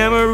camera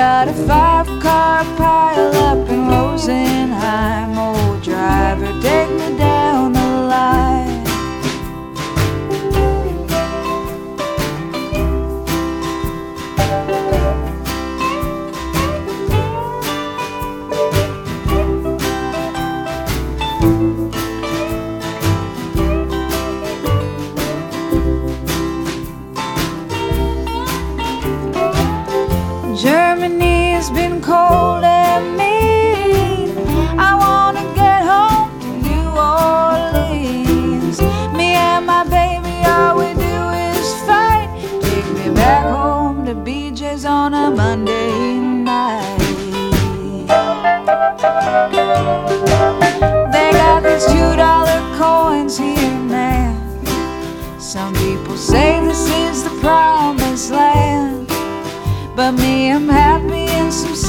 got a five car pile up in Rosenheim.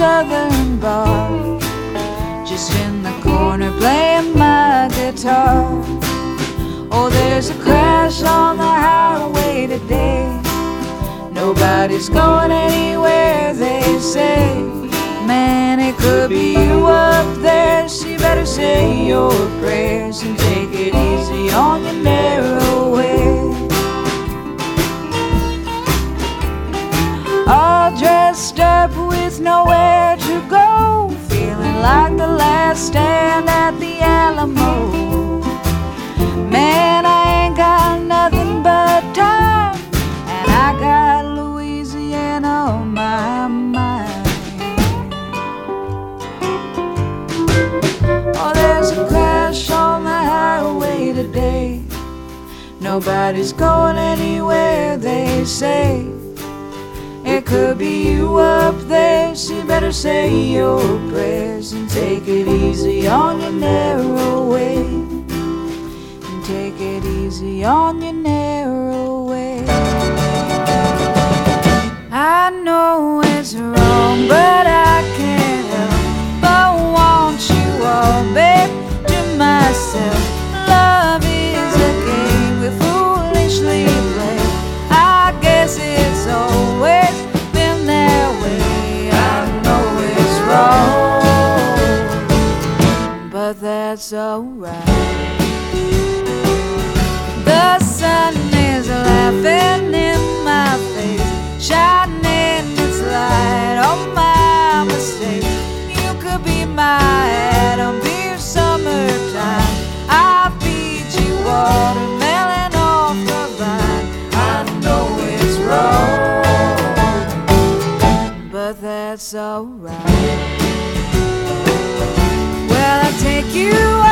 Southern bar. Just in the corner playing my guitar. Oh, there's a crash on the highway today. Nobody's going anywhere, they say. Man, it could be you up there, so you better say your prayers and take it easy on your narrow way. all dressed up with nowhere to go, feeling like the last stand at the Alamo. Man, I ain't got nothing but time, and I got Louisiana on my mind. Oh, there's a crash on the highway today. Nobody's going anywhere, they say. It could be you up there, so you better say your prayers and take it easy on your narrow way. And take it easy on your narrow way. I know it's wrong, but I that's alright. The sun is laughing in my face, shining its light on my mistake. You could be my Adam, be summertime. I'll feed you watermelon off the vine. I know it's wrong, but that's alright. You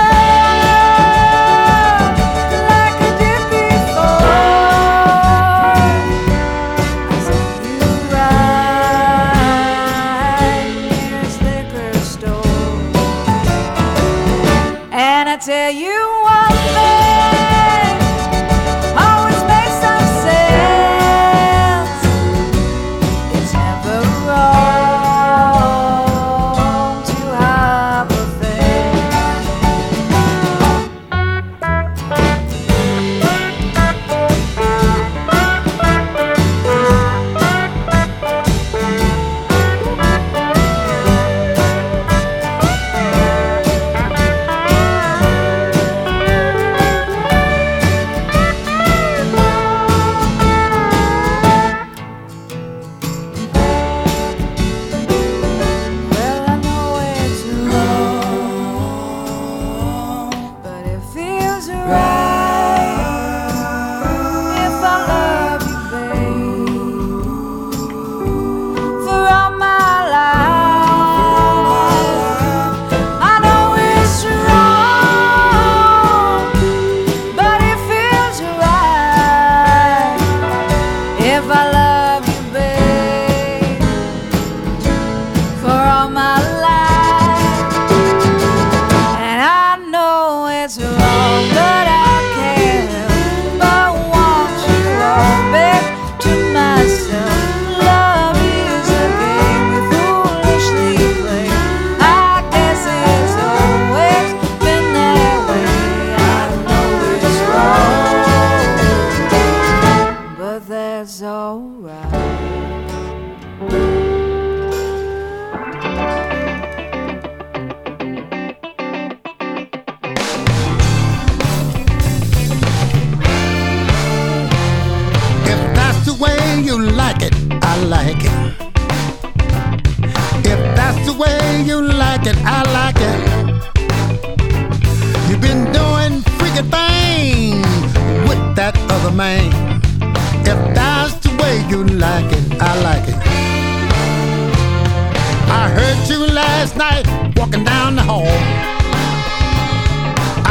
last night walking down the hall.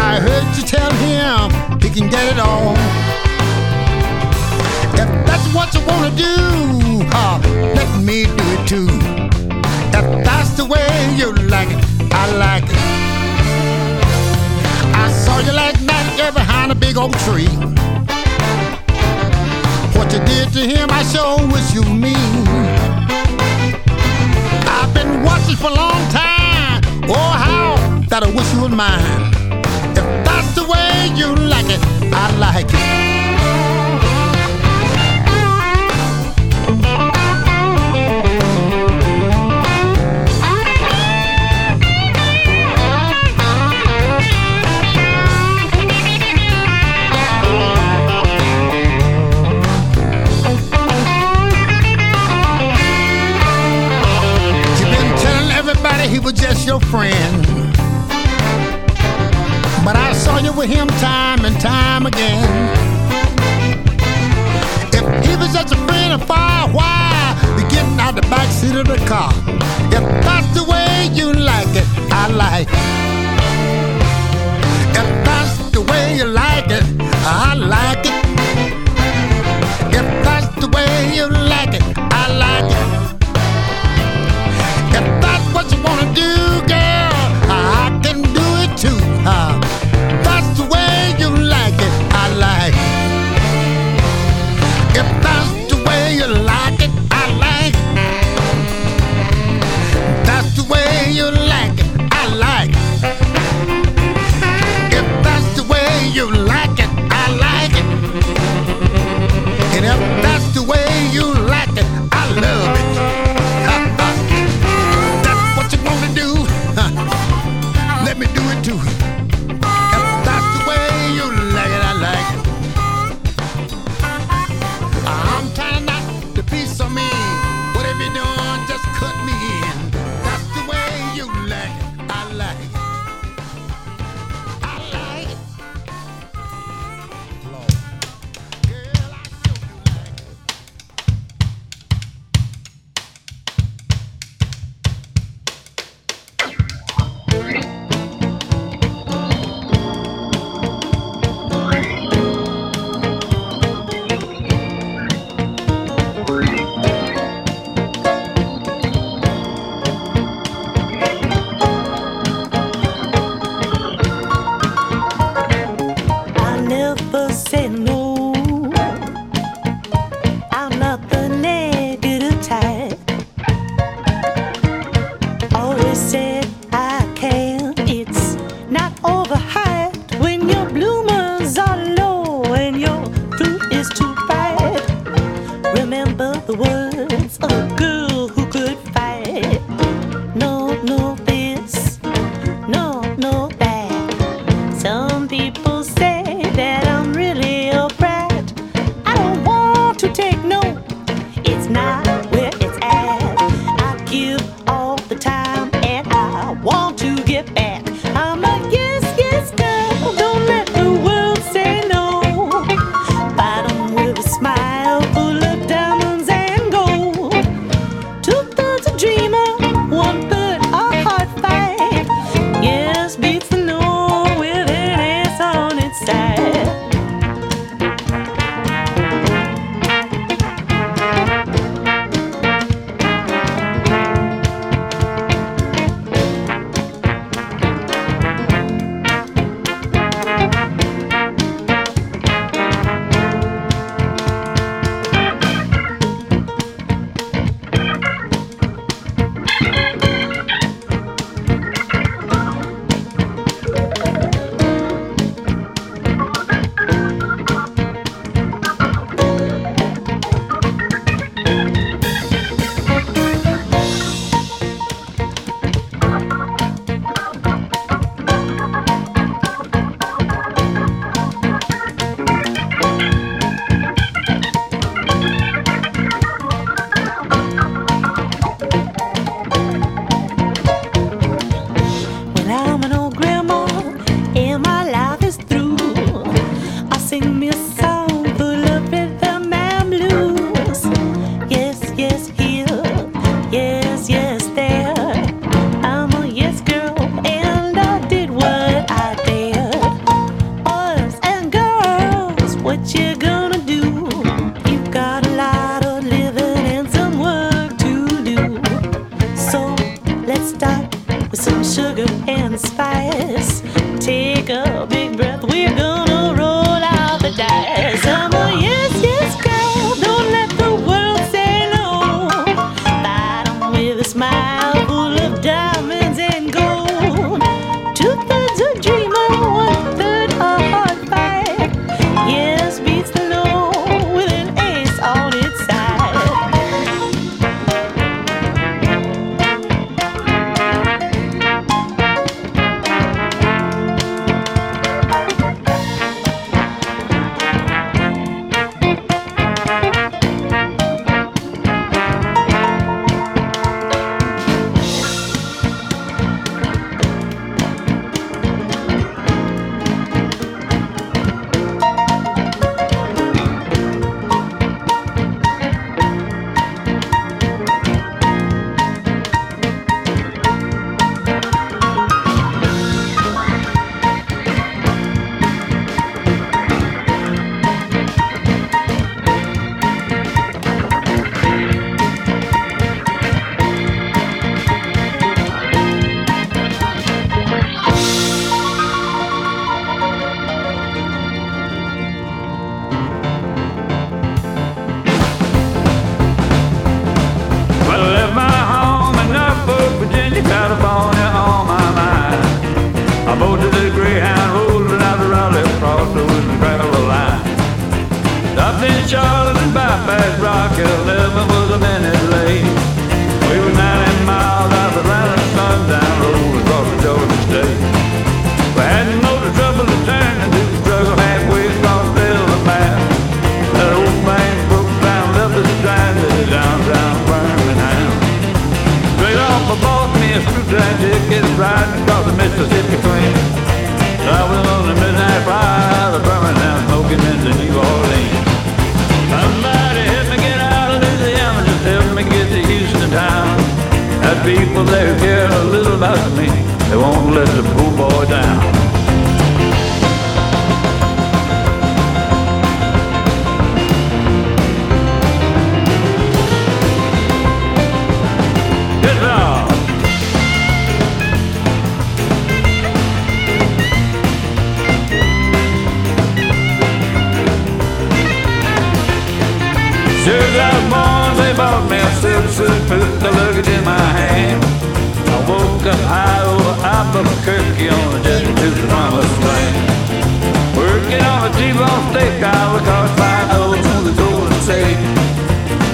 I heard you tell him he can get it on. If that's what you wanna do, huh, let me do it too. If that's the way you like it, I like it. I saw you last night there behind a big old tree. What you did to him, I sure wish you mean. Been watching for a long time. Oh, how that I wish you was mine. If that's the way you like it, I like it. He was just your friend. But I saw you with him time and time again. If he was just a friend of fire, why be getting out the back seat of the car? If that's the way you like it, I like it. If that's the way you like it, I like it. If that's the way you like it, I like it. That people there care a little about me, they won't let the poor boy down. Good Lord. Soon Albuquerque on a jet to the promised land. Working on a T-bone steak, I was caught by those on the Golden State.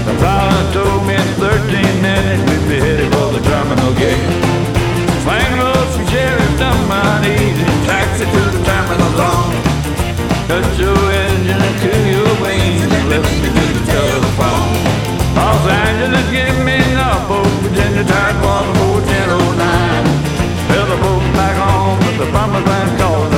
The pilot told me in 13 minutes we'd be headed for the terminal gate. Swing low some sheriff my knees taxi to the terminal zone. Cut your engine and cool your wings and listen to the telephone. Los Angeles, give me Norfolk, Virginia, type 14109. The promised land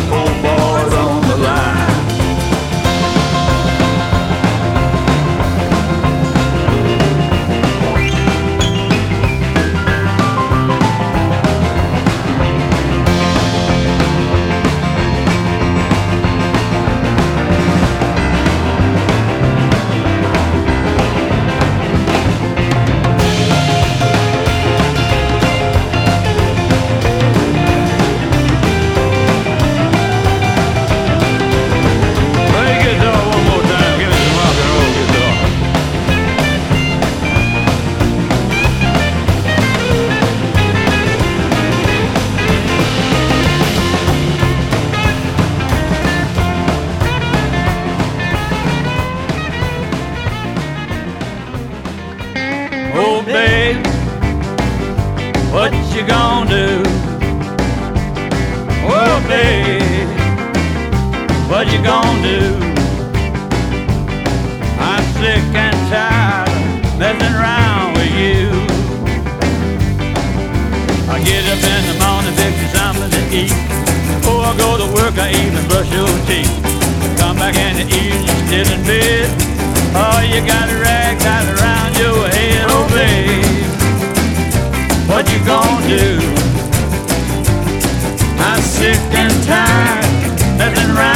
what you gonna do? Oh, babe, what you gonna do? I'm sick and tired of messing around with you. I get up in the morning, fix you something to eat. Before I go to work, I even brush your teeth. Come back in the evening, still in bed. Oh, you got a rag tied around your head, oh babe. Gonna do? I'm sick and tired, messing around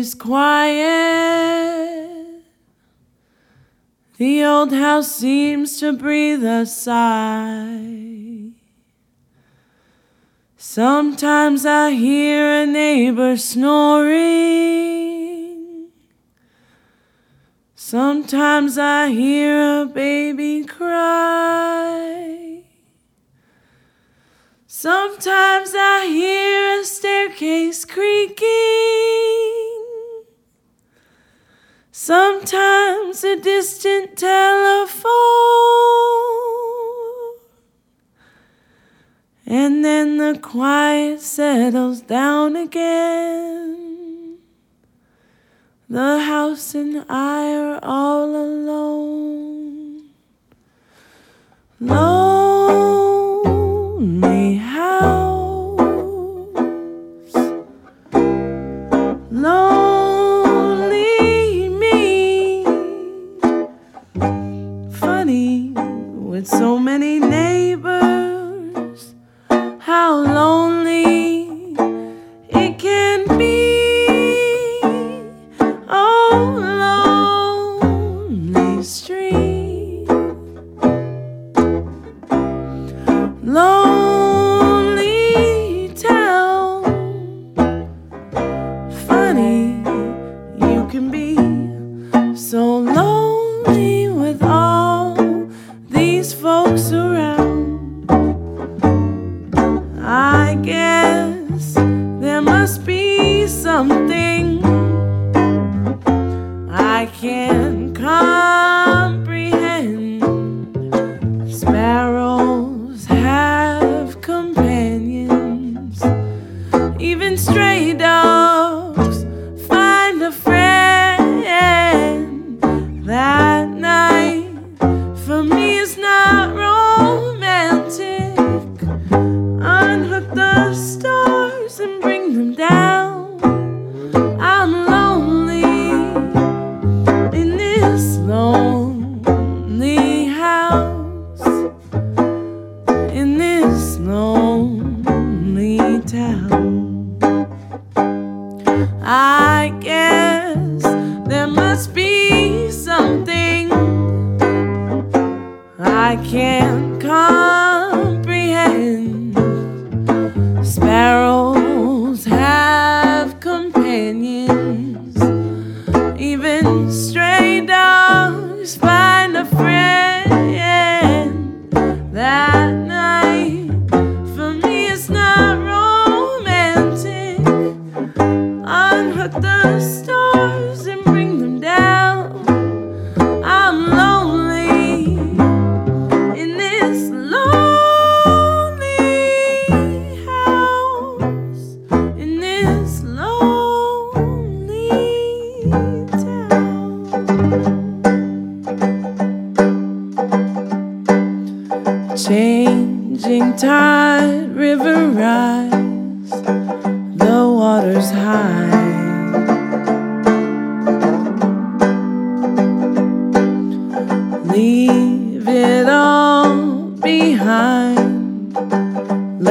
is quiet. The old house seems to breathe a sigh. Sometimes I hear a neighbor snoring. Sometimes I hear a baby cry. Sometimes I hear a staircase creaking. Sometimes a distant telephone, and then the quiet settles down again. The house and I are all alone. Lord. it's so I can't.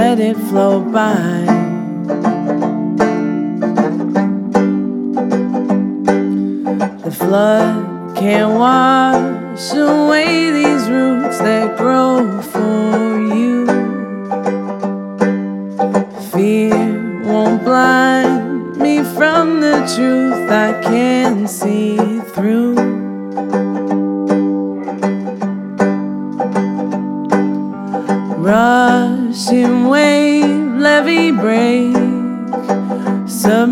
let it flow by. The flood can't wash away these roots that grow for you. Fear won't blind me from the truth I can see.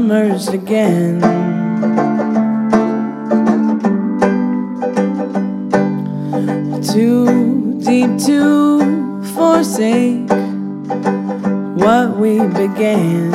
summers again. Too deep to forsake what we began.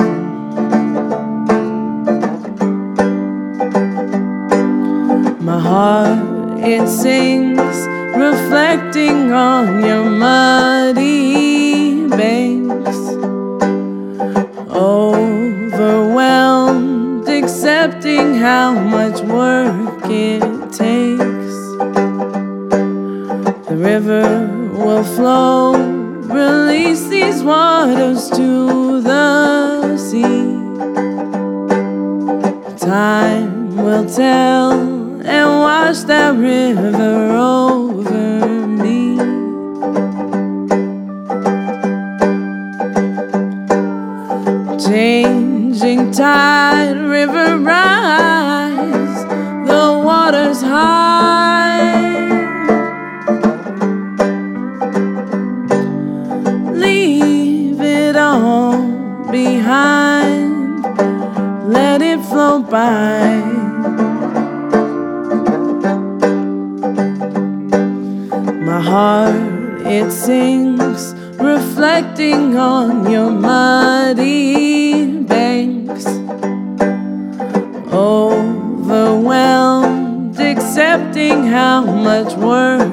heart it sings, reflecting on your muddy banks. Overwhelmed, accepting how much work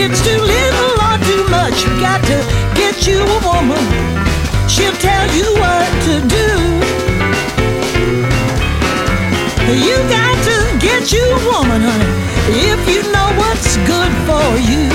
It's too little or too much. You got to get you a woman. She'll tell you what to do. You got to get you a woman, honey, if you know what's good for you.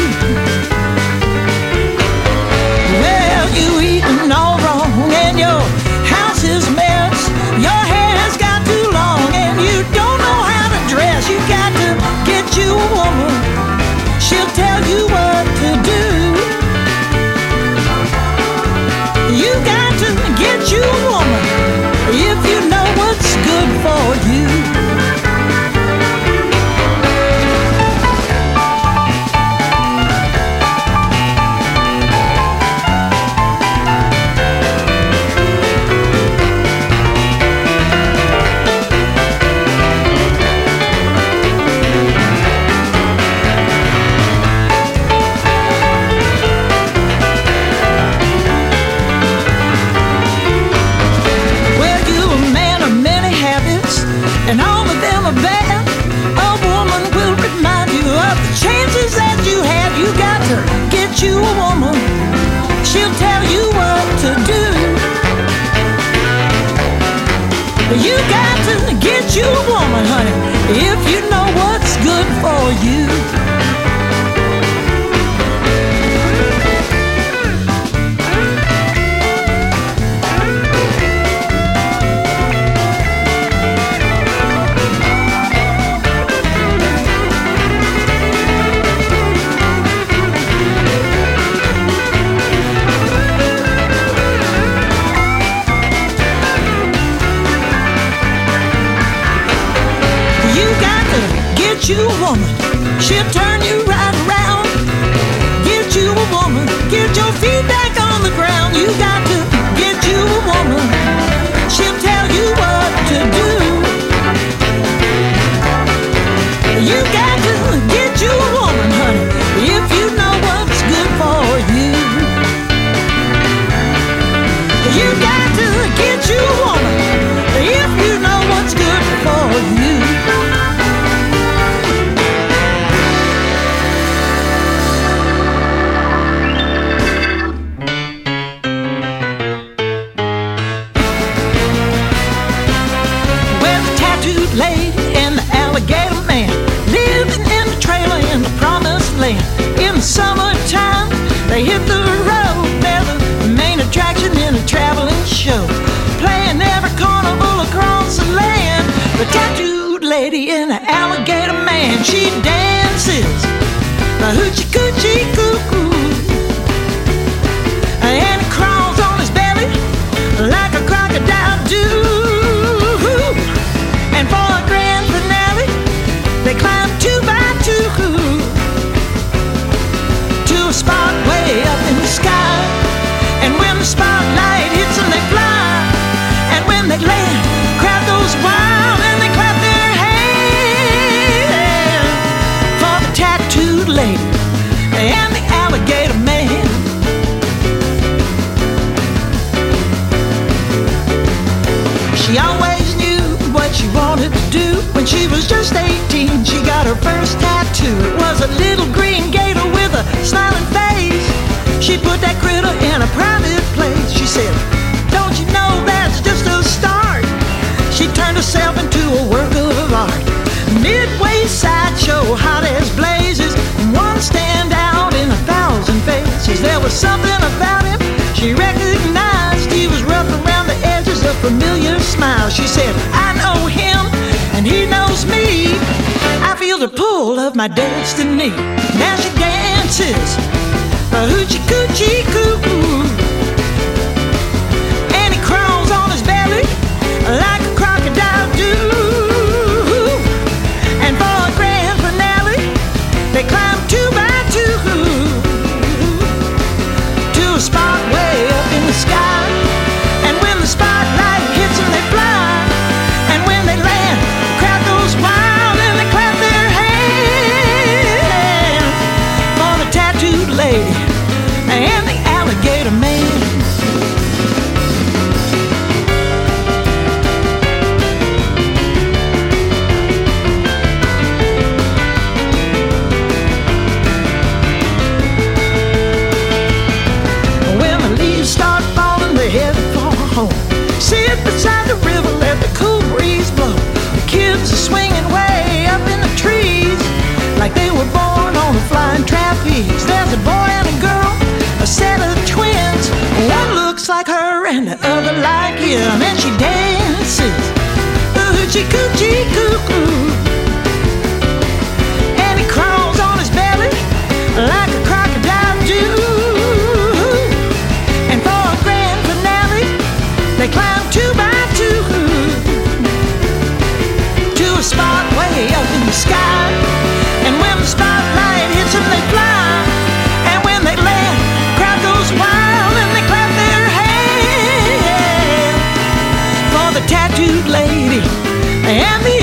Get you a woman, she'll turn you right around. Get you a woman, get your feet back on the ground. You got My hood you go control of my destiny. Now she dances, a hoochie coochie coo. looks like her and the other like him, and she dances. the hoochie coochie cuckoo. And he crawls on his belly like a crocodile do. And for a grand finale, they climb two by two to a spot way up in the sky. And when the spotlight hits them, they fly. Miami.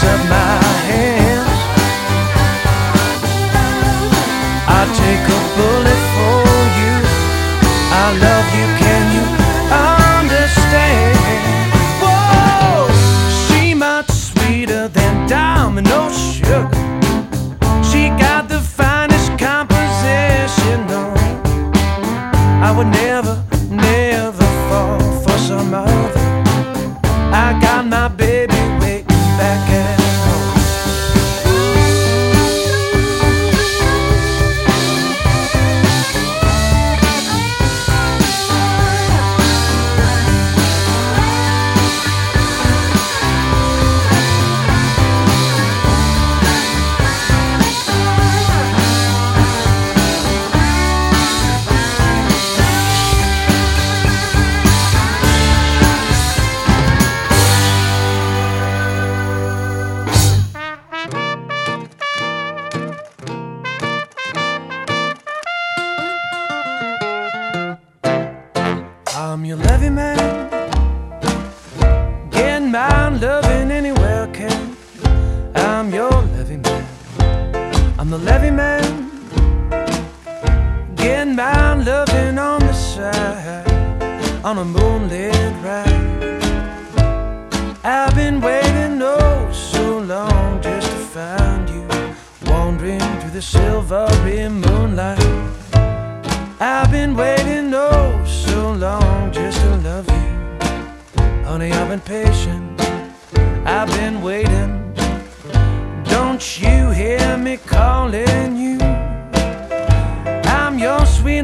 Raise up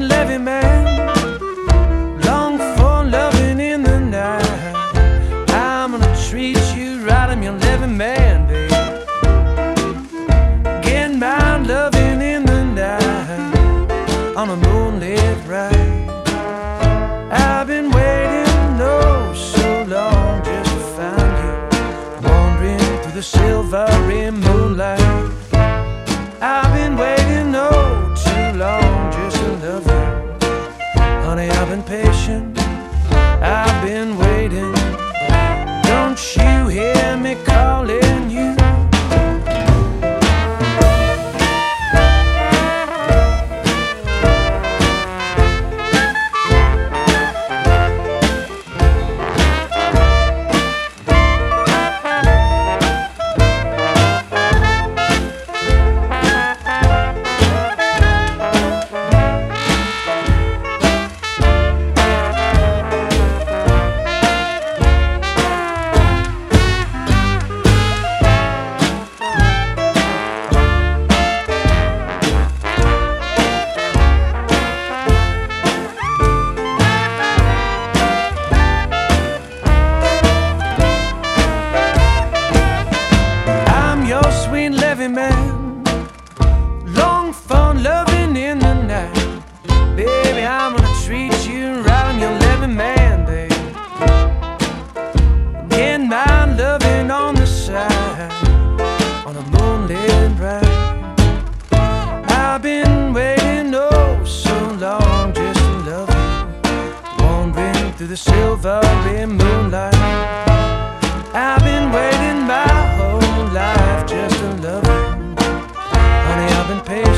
levee man. I've been patient,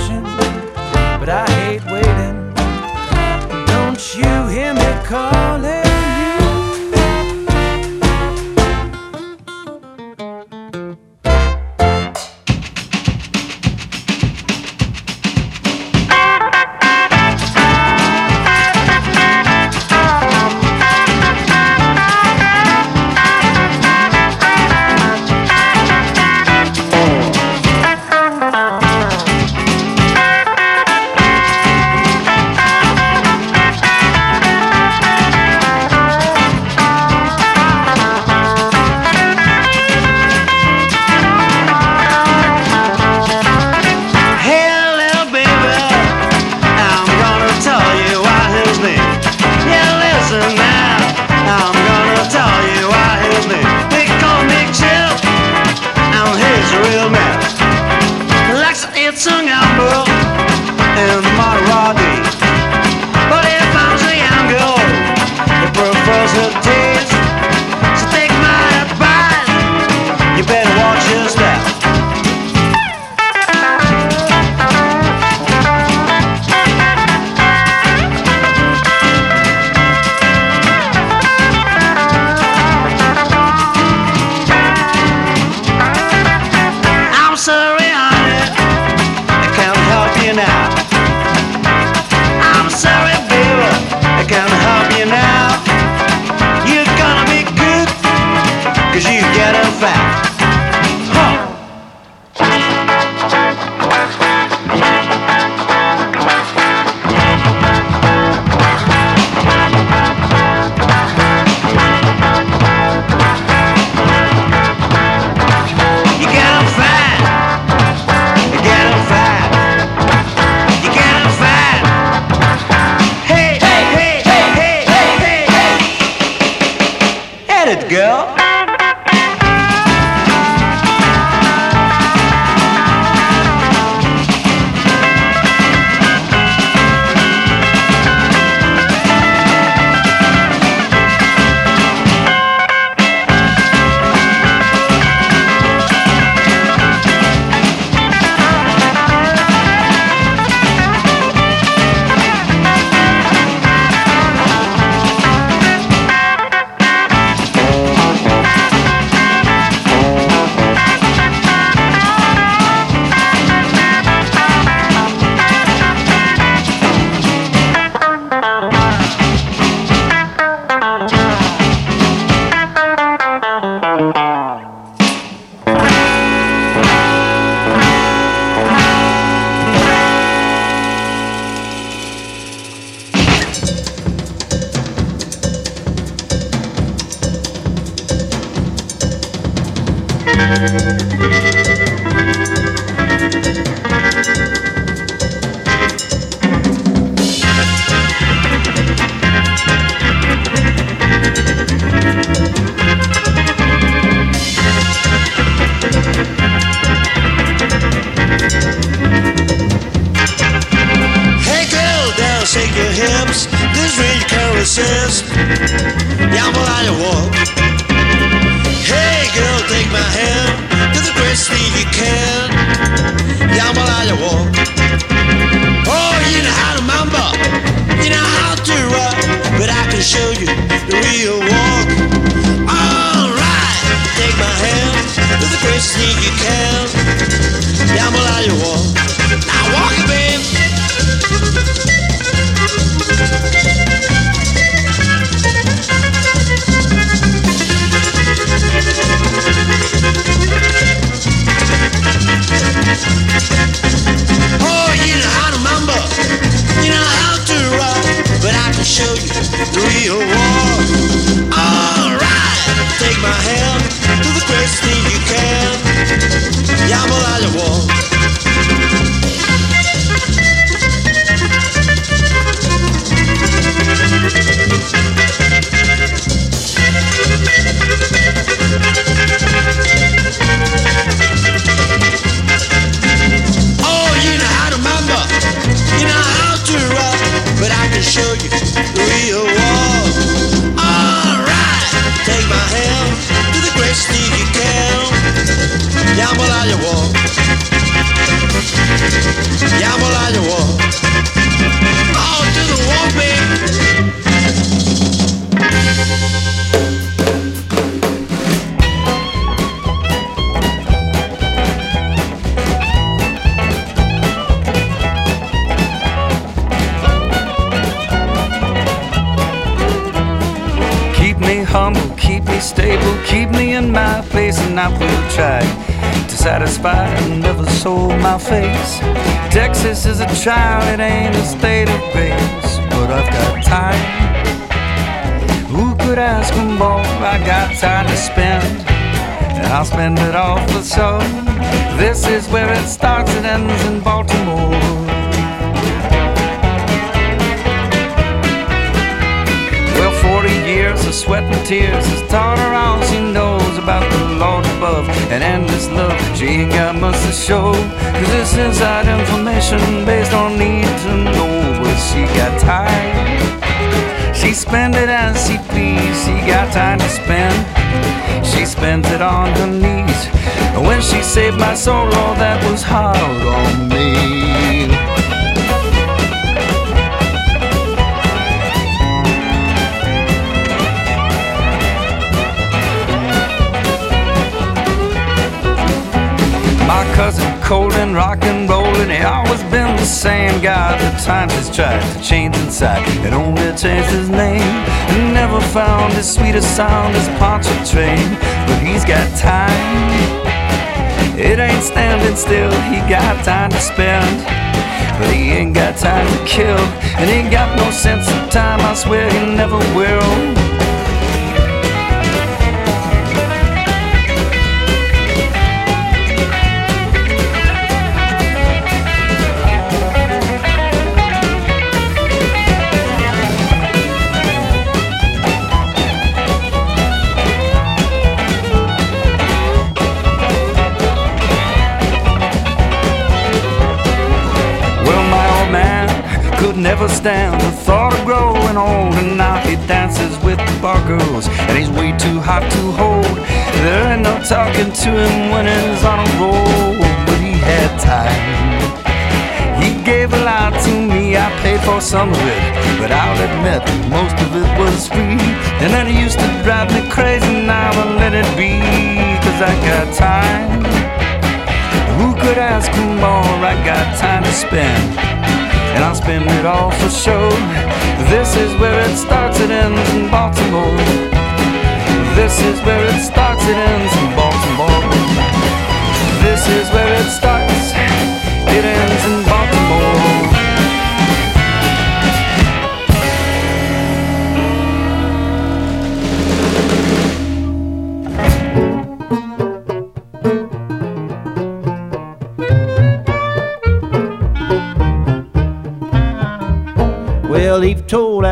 my hand. Do the best thing you can. I walk. Oh, you know how to mamba. You know how to rock. But I can show you the real walk. Alright, take my hand. Do the best thing you can. Real walk. Alright, take my hand, do the greatest thing you can. Jambalaya walk. Show you the real walk. Alright, take my hand, do the greatest thing you can. Jambalaya walk. Jambalaya walk. Oh, do the walk, baby. Try to satisfy and never sold my face. Texas is a child, it ain't a state of grace, but I've got time. Who could ask for more? I got time to spend, and I'll spend it all for sure. This is where it starts and ends in Baltimore. Years of sweat and tears has taught her all she knows about the Lord above and endless love. She ain't got much to show, cause it's inside information based on need to know. But she got time. She spend it as she please. She got time to spend. She spent it on her knees. And when she saved my soul, Lord, that was hard on me. Cold and rock and rollin', he always been the same God The times has tried to change inside and only changed his name. And never found as sweet a sound as Poncho Train, but he's got time. It ain't standing still, he got time to spend. But he ain't got time to kill, and he ain't got no sense of time, I swear he never will. Never stand the thought of growing old, and now he dances with the bar girls, and he's way too hot to hold. There ain't no talking to him when he's on a roll, but he had time. He gave a lot to me, I paid for some of it, but I'll admit most of it was free. And he used to drive me crazy, now I let it be, cause I got time. Who could ask for more? I got time to spend, and I'll spend it all for show. This is where it starts, it ends in Baltimore. This is where it starts, it ends in Baltimore. This is where it starts,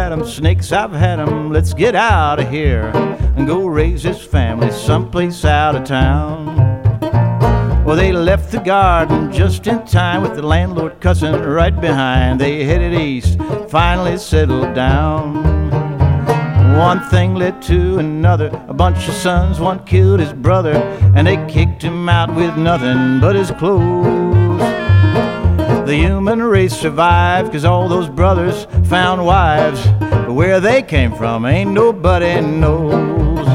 Told Adam, snakes, I've had 'em. Let's get out of here and go raise his family someplace out of town. Well, they left the garden just in time with the landlord cussing right behind. They headed east, finally settled down. One thing led to another. A bunch of sons, one killed his brother, and they kicked him out with nothing but his clothes. The human race survived because all those brothers found wives. But where they came from, ain't nobody knows.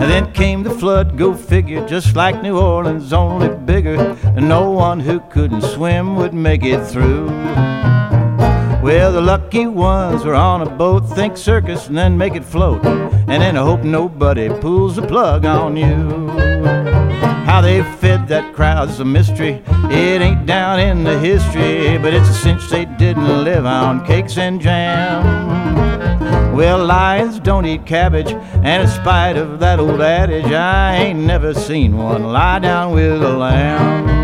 And then came the flood, go figure, just like New Orleans, only bigger. And no one who couldn't swim would make it through. Well, the lucky ones were on a boat, think circus, and then make it float. And then I hope nobody pulls the plug on you. How they fed that crowd's a mystery. It ain't down in the history, but it's a cinch they didn't live on cakes and jam. Well, lions don't eat cabbage, and in spite of that old adage, I ain't never seen one lie down with a lamb.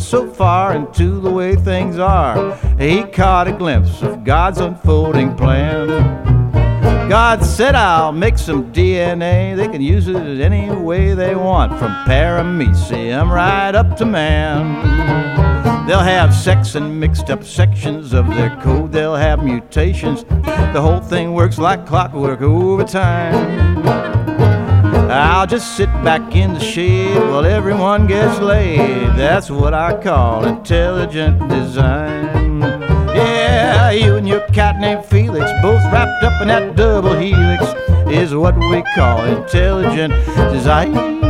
So far into the way things are, he caught a glimpse of God's unfolding plan. God said, I'll make some DNA. They can use it any way they want, from paramecium right up to man. They'll have sex and mixed up sections of their code. They'll have mutations. The whole thing works like clockwork over time. I'll just sit back in the shade while everyone gets laid. That's what I call intelligent design. Yeah, you and your cat named Felix, both wrapped up in that double helix, is what we call intelligent design.